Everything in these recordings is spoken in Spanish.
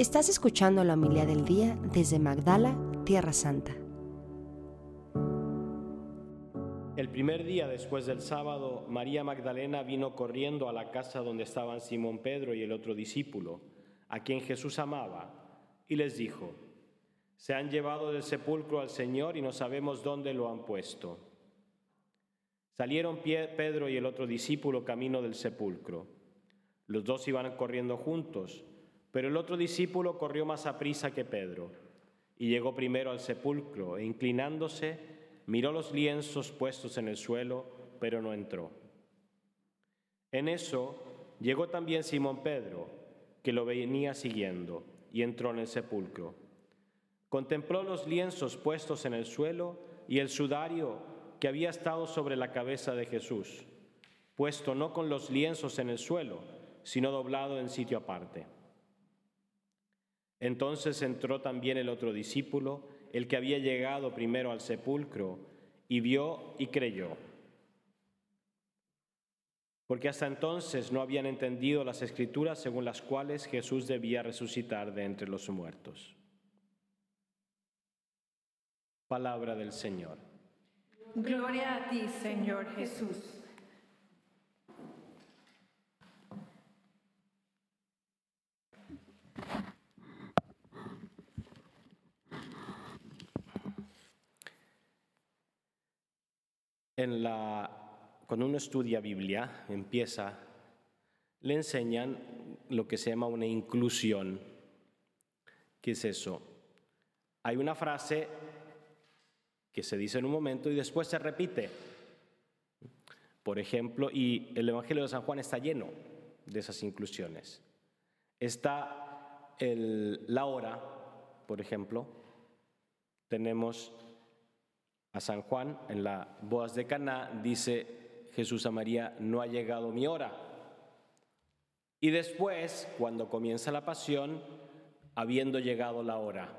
Estás escuchando la humildad del día desde Magdala, Tierra Santa. El primer día después del sábado, María Magdalena vino corriendo a la casa donde estaban Simón Pedro y el otro discípulo, a quien Jesús amaba, y les dijo, Se han llevado del sepulcro al Señor y no sabemos dónde lo han puesto. Salieron Pedro y el otro discípulo camino del sepulcro. Los dos iban corriendo juntos, pero el otro discípulo corrió más a prisa que Pedro y llegó primero al sepulcro e inclinándose miró los lienzos puestos en el suelo, pero no entró. En eso llegó también Simón Pedro, que lo venía siguiendo, y entró en el sepulcro. Contempló los lienzos puestos en el suelo y el sudario que había estado sobre la cabeza de Jesús, puesto no con los lienzos en el suelo, sino doblado en sitio aparte. Entonces entró también el otro discípulo, el que había llegado primero al sepulcro, y vio y creyó. Porque hasta entonces no habían entendido las escrituras según las cuales Jesús debía resucitar de entre los muertos. Palabra del Señor. Gloria a ti, Señor Jesús. En la, cuando uno estudia Biblia, empieza, le enseñan lo que se llama una inclusión. ¿Qué es eso? Hay una frase que se dice en un momento y después se repite. Por ejemplo, y el Evangelio de San Juan está lleno de esas inclusiones. Está el, la hora, por ejemplo. Tenemos a San Juan, en la bodas de Caná, dice Jesús a María, no ha llegado mi hora. Y después, cuando comienza la pasión, habiendo llegado la hora.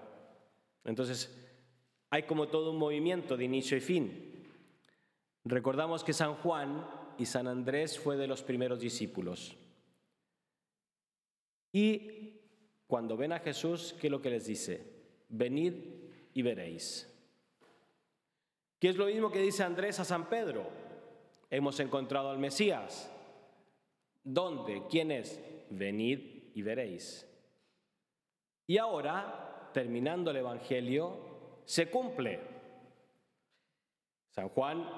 Entonces, hay como todo un movimiento de inicio y fin. Recordamos que San Juan y San Andrés fue de los primeros discípulos. Y cuando ven a Jesús, ¿qué es lo que les dice? Venid y veréis. Que es lo mismo que dice Andrés a San Pedro. Hemos encontrado al Mesías. ¿Dónde? ¿Quién es? Venid y veréis. Y ahora, terminando el Evangelio, se cumple. San Juan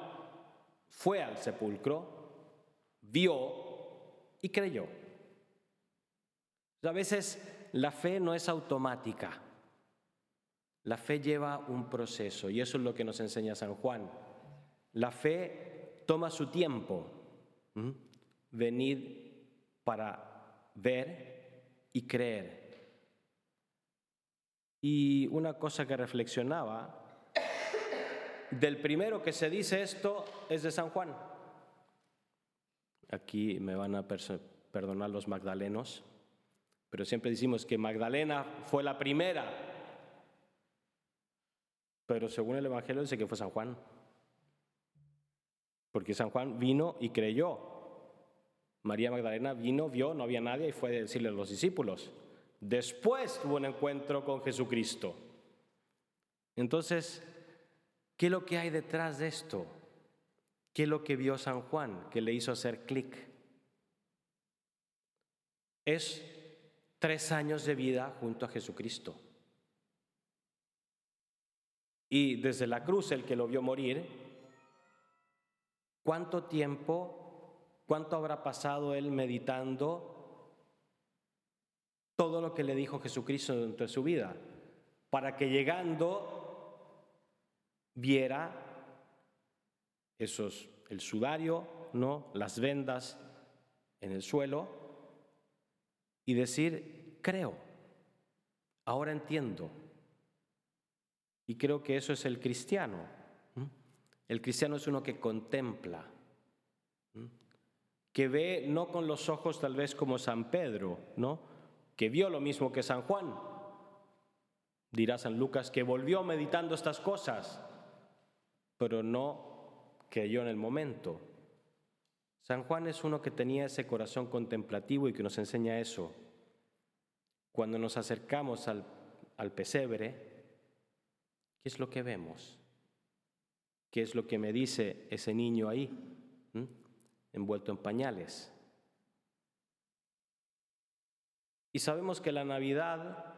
fue al sepulcro, vio y creyó. A veces la fe no es automática. La fe lleva un proceso y eso es lo que nos enseña San Juan. La fe toma su tiempo. Venid para ver y creer. Y una cosa que reflexionaba, del primero que se dice esto es de San Juan. Aquí me van a perdonar los magdalenos, pero siempre decimos que Magdalena fue la primera pero según el Evangelio dice que fue San Juan. Porque San Juan vino y creyó. María Magdalena vino, vio, no había nadie y fue a decirle a los discípulos. Después tuvo un encuentro con Jesucristo. Entonces, ¿qué es lo que hay detrás de esto? ¿Qué es lo que vio San Juan que le hizo hacer clic? Es tres años de vida junto a Jesucristo. Y desde la cruz, el que lo vio morir, ¿cuánto tiempo, cuánto habrá pasado él meditando todo lo que le dijo Jesucristo de su vida? Para que llegando viera esos, el sudario, ¿no? las vendas en el suelo y decir, creo, ahora entiendo. Y creo que eso es el cristiano. El cristiano es uno que contempla, que ve no con los ojos tal vez como San Pedro, ¿no? que vio lo mismo que San Juan. Dirá San Lucas que volvió meditando estas cosas, pero no creyó en el momento. San Juan es uno que tenía ese corazón contemplativo y que nos enseña eso. Cuando nos acercamos al, al pesebre, ¿qué es lo que vemos? ¿Qué es lo que me dice ese niño ahí, envuelto en pañales? Y sabemos que la Navidad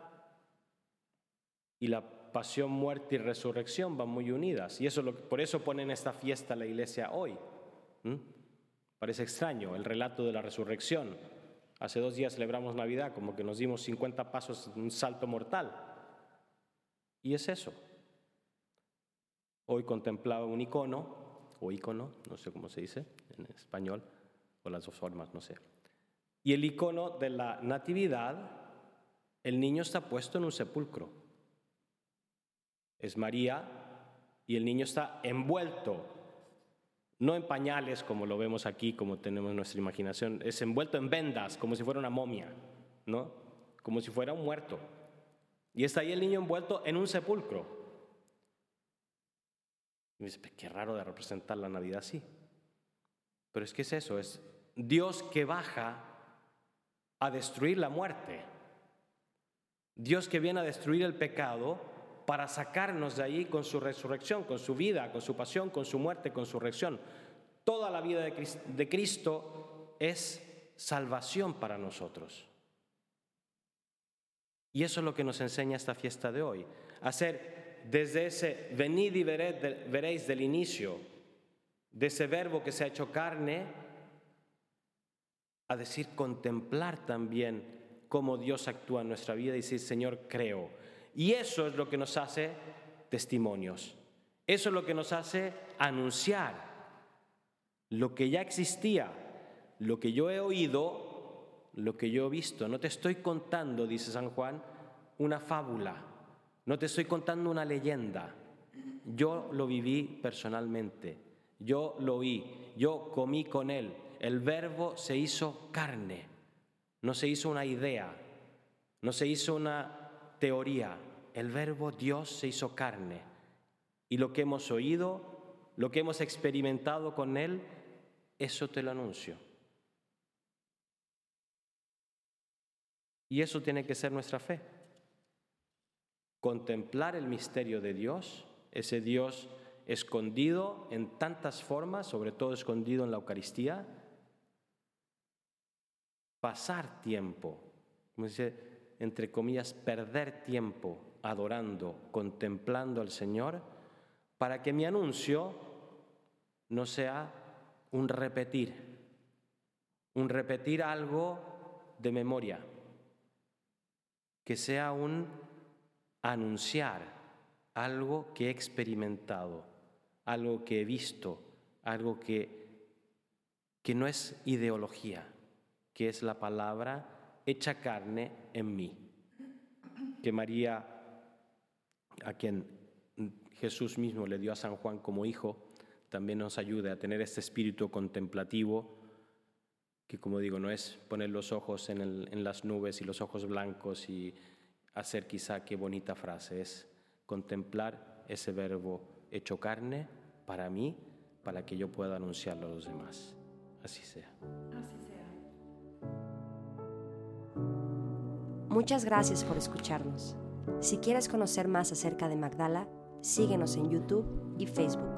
y la pasión, muerte y resurrección van muy unidas. Y eso por eso ponen esta fiesta la iglesia hoy. Parece extraño el relato de la resurrección. Hace dos días celebramos Navidad, como que nos dimos 50 pasos, un salto mortal. Y es eso. Hoy contemplaba un icono, o icono, no sé cómo se dice en español, o las dos formas, no sé. Y el icono de la natividad, el niño está puesto en un sepulcro. Es María y el niño está envuelto, no en pañales como lo vemos aquí, como tenemos nuestra imaginación, es envuelto en vendas, como si fuera una momia, ¿no? Como si fuera un muerto. Y está ahí el niño envuelto en un sepulcro. Y me dice, qué raro de representar la Navidad así. Pero es que es eso, es Dios que baja a destruir la muerte. Dios que viene a destruir el pecado para sacarnos de ahí con su resurrección, con su vida, con su pasión, con su muerte, con su resurrección. Toda la vida de Cristo es salvación para nosotros. Y eso es lo que nos enseña esta fiesta de hoy. Hacer desde ese venid y veréis del inicio, de ese verbo que se ha hecho carne, a decir contemplar también cómo Dios actúa en nuestra vida y decir, Señor, creo. Y eso es lo que nos hace testimonios. Eso es lo que nos hace anunciar lo que ya existía, lo que yo he oído, lo que yo he visto. No te estoy contando, dice San Juan, una fábula no te estoy contando una leyenda. Yo lo viví personalmente. Yo lo oí. Yo comí con él. El verbo se hizo carne. No se hizo una idea. No se hizo una teoría. El verbo Dios se hizo carne. Y lo que hemos oído, lo que hemos experimentado con él, eso te lo anuncio. Y eso tiene que ser nuestra fe contemplar el misterio de Dios, ese Dios escondido en tantas formas, sobre todo escondido en la Eucaristía, pasar tiempo, como dice, entre comillas, perder tiempo adorando, contemplando al Señor, para que mi anuncio no sea un repetir, un repetir algo de memoria, que sea un anunciar algo que he experimentado, algo que he visto, algo que, que no es ideología, que es la palabra hecha carne en mí. Que María, a quien Jesús mismo le dio a San Juan como hijo, también nos ayude a tener este espíritu contemplativo, que como digo, no es poner los ojos en, en las nubes y los ojos blancos y hacer quizá qué bonita frase es contemplar ese verbo hecho carne para mí, para que yo pueda anunciarlo a los demás. Así sea. Así sea. Muchas gracias por escucharnos. Si quieres conocer más acerca de Magdala, síguenos en YouTube y Facebook.